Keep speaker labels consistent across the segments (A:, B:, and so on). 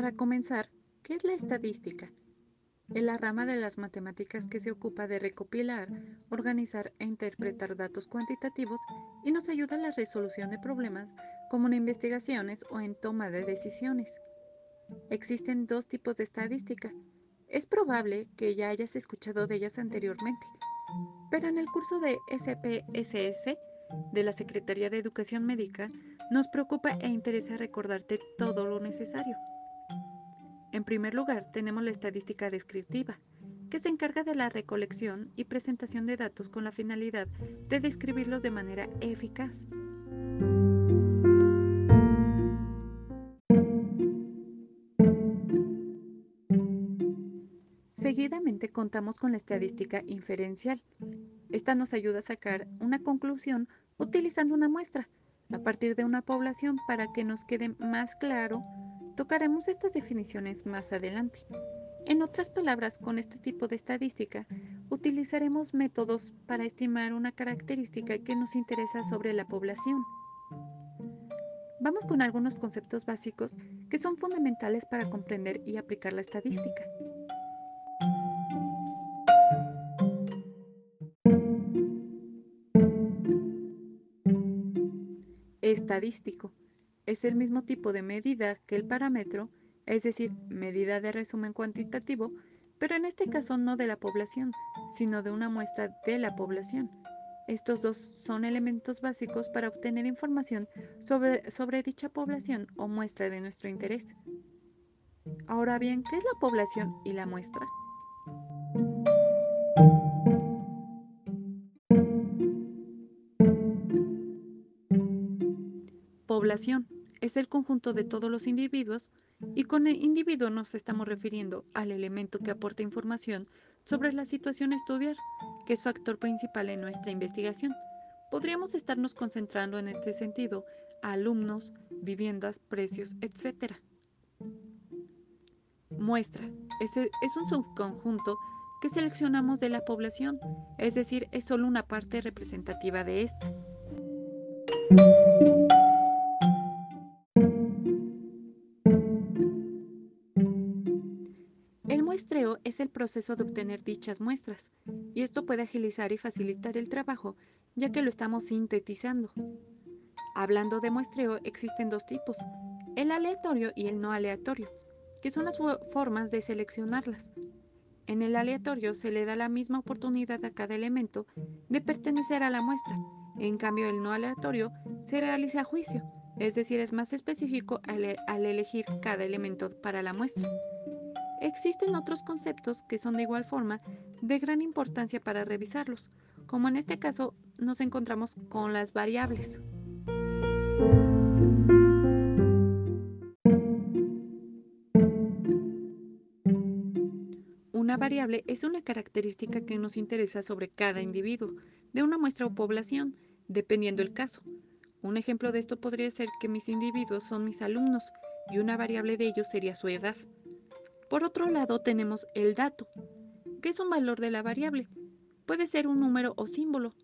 A: Para comenzar, ¿qué es la estadística? Es la rama de las matemáticas que se ocupa de recopilar, organizar e interpretar datos cuantitativos y nos ayuda a la resolución de problemas como en investigaciones o en toma de decisiones. Existen dos tipos de estadística. Es probable que ya hayas escuchado de ellas anteriormente, pero en el curso de SPSS de la Secretaría de Educación Médica nos preocupa e interesa recordarte todo lo necesario. En primer lugar, tenemos la estadística descriptiva, que se encarga de la recolección y presentación de datos con la finalidad de describirlos de manera eficaz. Seguidamente contamos con la estadística inferencial. Esta nos ayuda a sacar una conclusión utilizando una muestra a partir de una población para que nos quede más claro Tocaremos estas definiciones más adelante. En otras palabras, con este tipo de estadística, utilizaremos métodos para estimar una característica que nos interesa sobre la población. Vamos con algunos conceptos básicos que son fundamentales para comprender y aplicar la estadística. Estadístico es el mismo tipo de medida que el parámetro, es decir, medida de resumen cuantitativo, pero en este caso no de la población, sino de una muestra de la población. Estos dos son elementos básicos para obtener información sobre, dicha población o muestra de nuestro interés. Ahora bien, ¿qué es la población y la muestra? Es el conjunto de todos los individuos y con el individuo nos estamos refiriendo al elemento que aporta información sobre la situación a estudiar, que es factor principal en nuestra investigación. Podríamos estarnos concentrando en este sentido a alumnos, viviendas, precios, etc. Muestra. Es, es un subconjunto que seleccionamos de la población, es decir, es solo una parte representativa de esta. Es el proceso de obtener dichas muestras, y esto puede agilizar y facilitar el trabajo, ya que lo estamos sintetizando. Hablando de muestreo, existen dos tipos, el aleatorio y el no aleatorio, que son las formas de seleccionarlas. En el aleatorio se le da la misma oportunidad a cada elemento de pertenecer a la muestra, en cambio el no aleatorio se realiza a juicio, es decir, es más específico al, al elegir cada elemento para la muestra. Existen otros conceptos que son de igual forma de gran importancia para revisarlos, como en este caso nos encontramos con las variables. Una variable es una característica que nos interesa sobre cada individuo de una muestra o población, dependiendo el caso. Un ejemplo de esto podría ser que mis individuos son mis alumnos y una variable de ellos sería su edad. Por otro lado tenemos el dato, que es un valor de la variable. Puede ser un número o símbolo.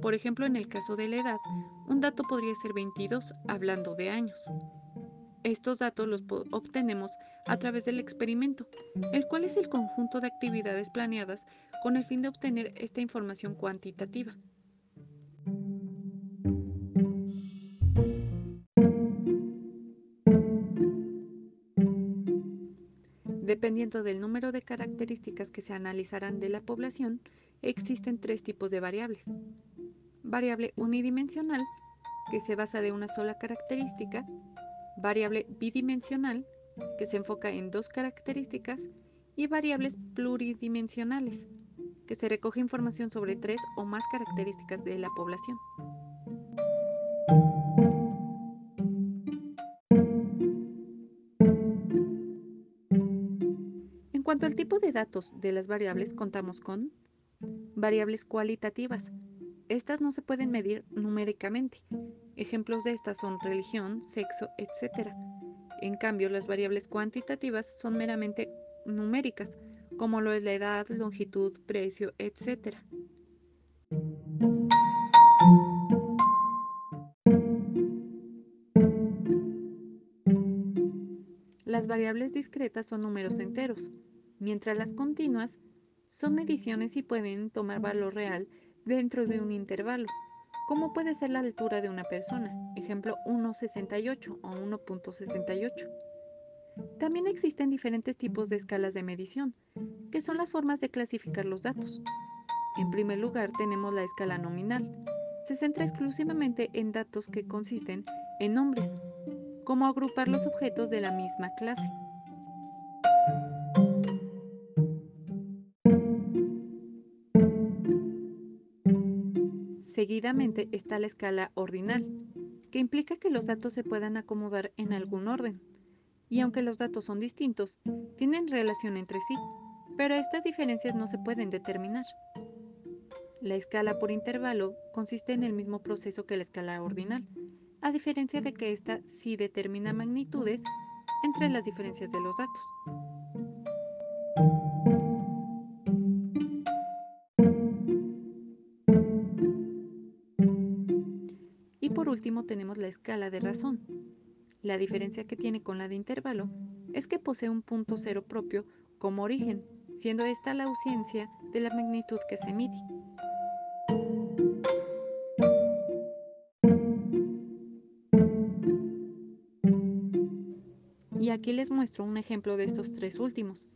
A: Por ejemplo, en el caso de la edad, un dato podría ser 22, hablando de años. Estos datos los obtenemos a través del experimento, el cual es el conjunto de actividades planeadas con el fin de obtener esta información cuantitativa. Dependiendo del número de características que se analizarán de la población, existen tres tipos de variables. Variable unidimensional, que se basa de una sola característica. Variable bidimensional, que se enfoca en dos características. Y variables pluridimensionales, que se recoge información sobre tres o más características de la población. Cuanto al tipo de datos de las variables, contamos con variables cualitativas. Estas no se pueden medir numéricamente. Ejemplos de estas son religión, sexo, etc. En cambio, las variables cuantitativas son meramente numéricas, como lo es la edad, longitud, precio, etc. Las variables discretas son números enteros, mientras las continuas son mediciones y pueden tomar valor real dentro de un intervalo, como puede ser la altura de una persona, ejemplo 1,68 o 1.68. También existen diferentes tipos de escalas de medición, que son las formas de clasificar los datos. En primer lugar tenemos la escala nominal. Se centra exclusivamente en datos que consisten en nombres, como agrupar los objetos de la misma clase. Seguidamente está la escala ordinal, que implica que los datos se puedan acomodar en algún orden. Y aunque los datos son distintos, tienen relación entre sí, pero estas diferencias no se pueden determinar. La escala por intervalo consiste en el mismo proceso que la escala ordinal, a diferencia de que ésta sí determina magnitudes entre las diferencias de los datos. Tenemos la escala de razón. La diferencia que tiene con la de intervalo es que posee un punto cero propio como origen, siendo esta la ausencia de la magnitud que se mide. Y aquí les muestro un ejemplo de estos tres últimos.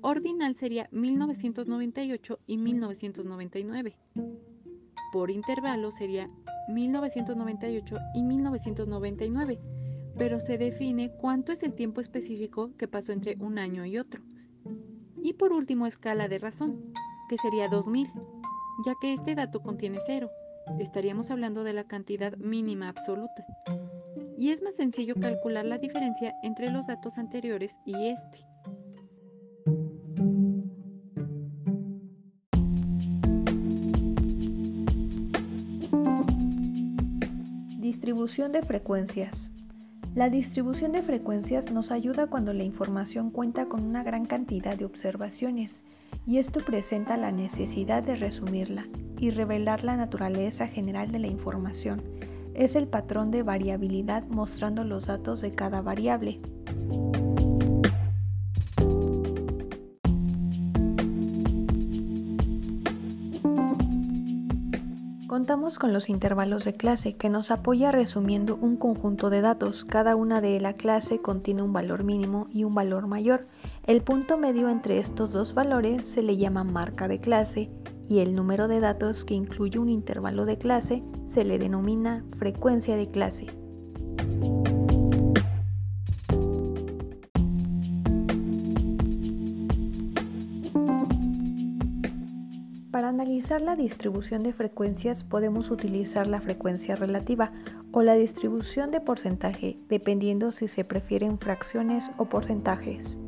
A: Ordinal sería 1998 y 1999. Por intervalo sería 1998 y 1999, pero se define cuánto es el tiempo específico que pasó entre un año y otro. Y por último, escala de razón, que sería 2000, ya que este dato contiene cero. Estaríamos hablando de la cantidad mínima absoluta y es más sencillo calcular la diferencia entre los datos anteriores y este.
B: Distribución de frecuencias. La distribución de frecuencias nos ayuda cuando la información cuenta con una gran cantidad de observaciones y esto presenta la necesidad de resumirla y revelar la naturaleza general de la información es el patrón de variabilidad mostrando los datos de cada variable. Contamos con los intervalos de clase que nos apoya resumiendo un conjunto de datos. Cada una de la clase contiene un valor mínimo y un valor mayor. El punto medio entre estos dos valores se le llama marca de clase y el número de datos que incluye un intervalo de clase se le denomina frecuencia de clase. Para analizar la distribución de frecuencias podemos utilizar la frecuencia relativa o la distribución de porcentaje, dependiendo si se prefieren fracciones o porcentajes.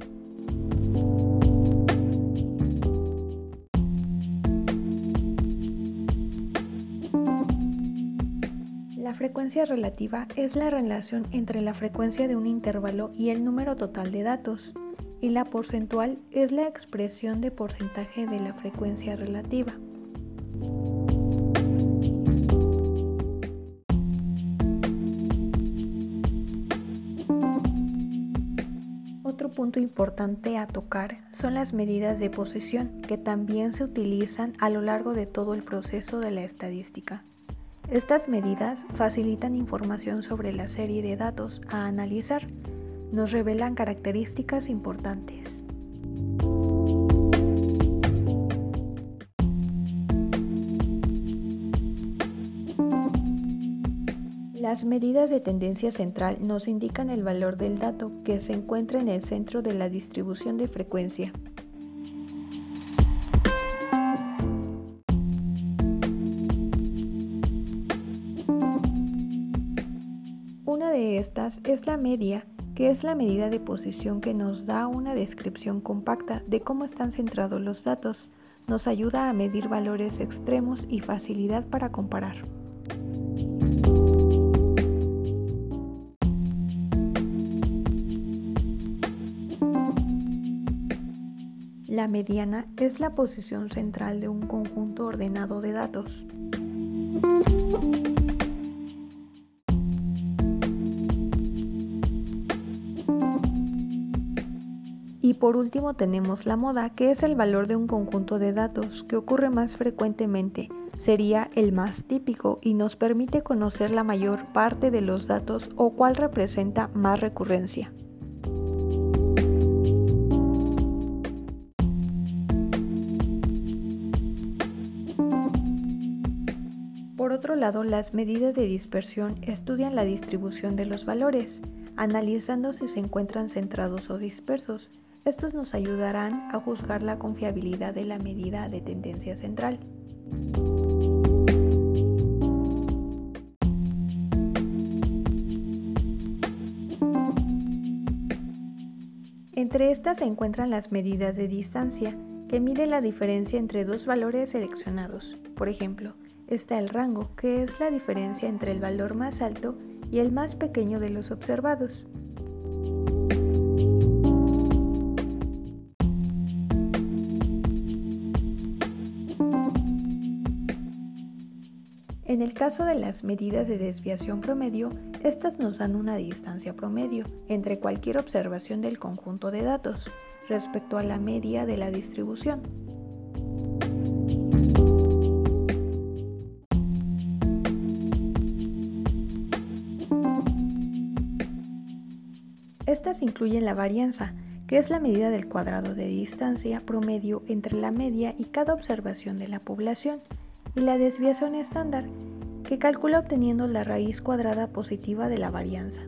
B: La frecuencia relativa es la relación entre la frecuencia de un intervalo y el número total de datos, y la porcentual es la expresión de porcentaje de la frecuencia relativa. Otro punto importante a tocar son las medidas de posesión que también se utilizan a lo largo de todo el proceso de la estadística. Estas medidas facilitan información sobre la serie de datos a analizar. Nos revelan características importantes. Las medidas de tendencia central nos indican el valor del dato que se encuentra en el centro de la distribución de frecuencia. de estas es la media, que es la medida de posición que nos da una descripción compacta de cómo están centrados los datos. Nos ayuda a medir valores extremos y facilidad para comparar. La mediana es la posición central de un conjunto ordenado de datos. Y por último tenemos la moda, que es el valor de un conjunto de datos que ocurre más frecuentemente. Sería el más típico y nos permite conocer la mayor parte de los datos o cuál representa más recurrencia. Por otro lado, las medidas de dispersión estudian la distribución de los valores, analizando si se encuentran centrados o dispersos. Estos nos ayudarán a juzgar la confiabilidad de la medida de tendencia central. Entre estas se encuentran las medidas de distancia, que miden la diferencia entre dos valores seleccionados. Por ejemplo, está el rango, que es la diferencia entre el valor más alto y el más pequeño de los observados. En el caso de las medidas de desviación promedio, estas nos dan una distancia promedio entre cualquier observación del conjunto de datos respecto a la media de la distribución. Estas incluyen la varianza, que es la medida del cuadrado de distancia promedio entre la media y cada observación de la población, y la desviación estándar, que calcula obteniendo la raíz cuadrada positiva de la varianza.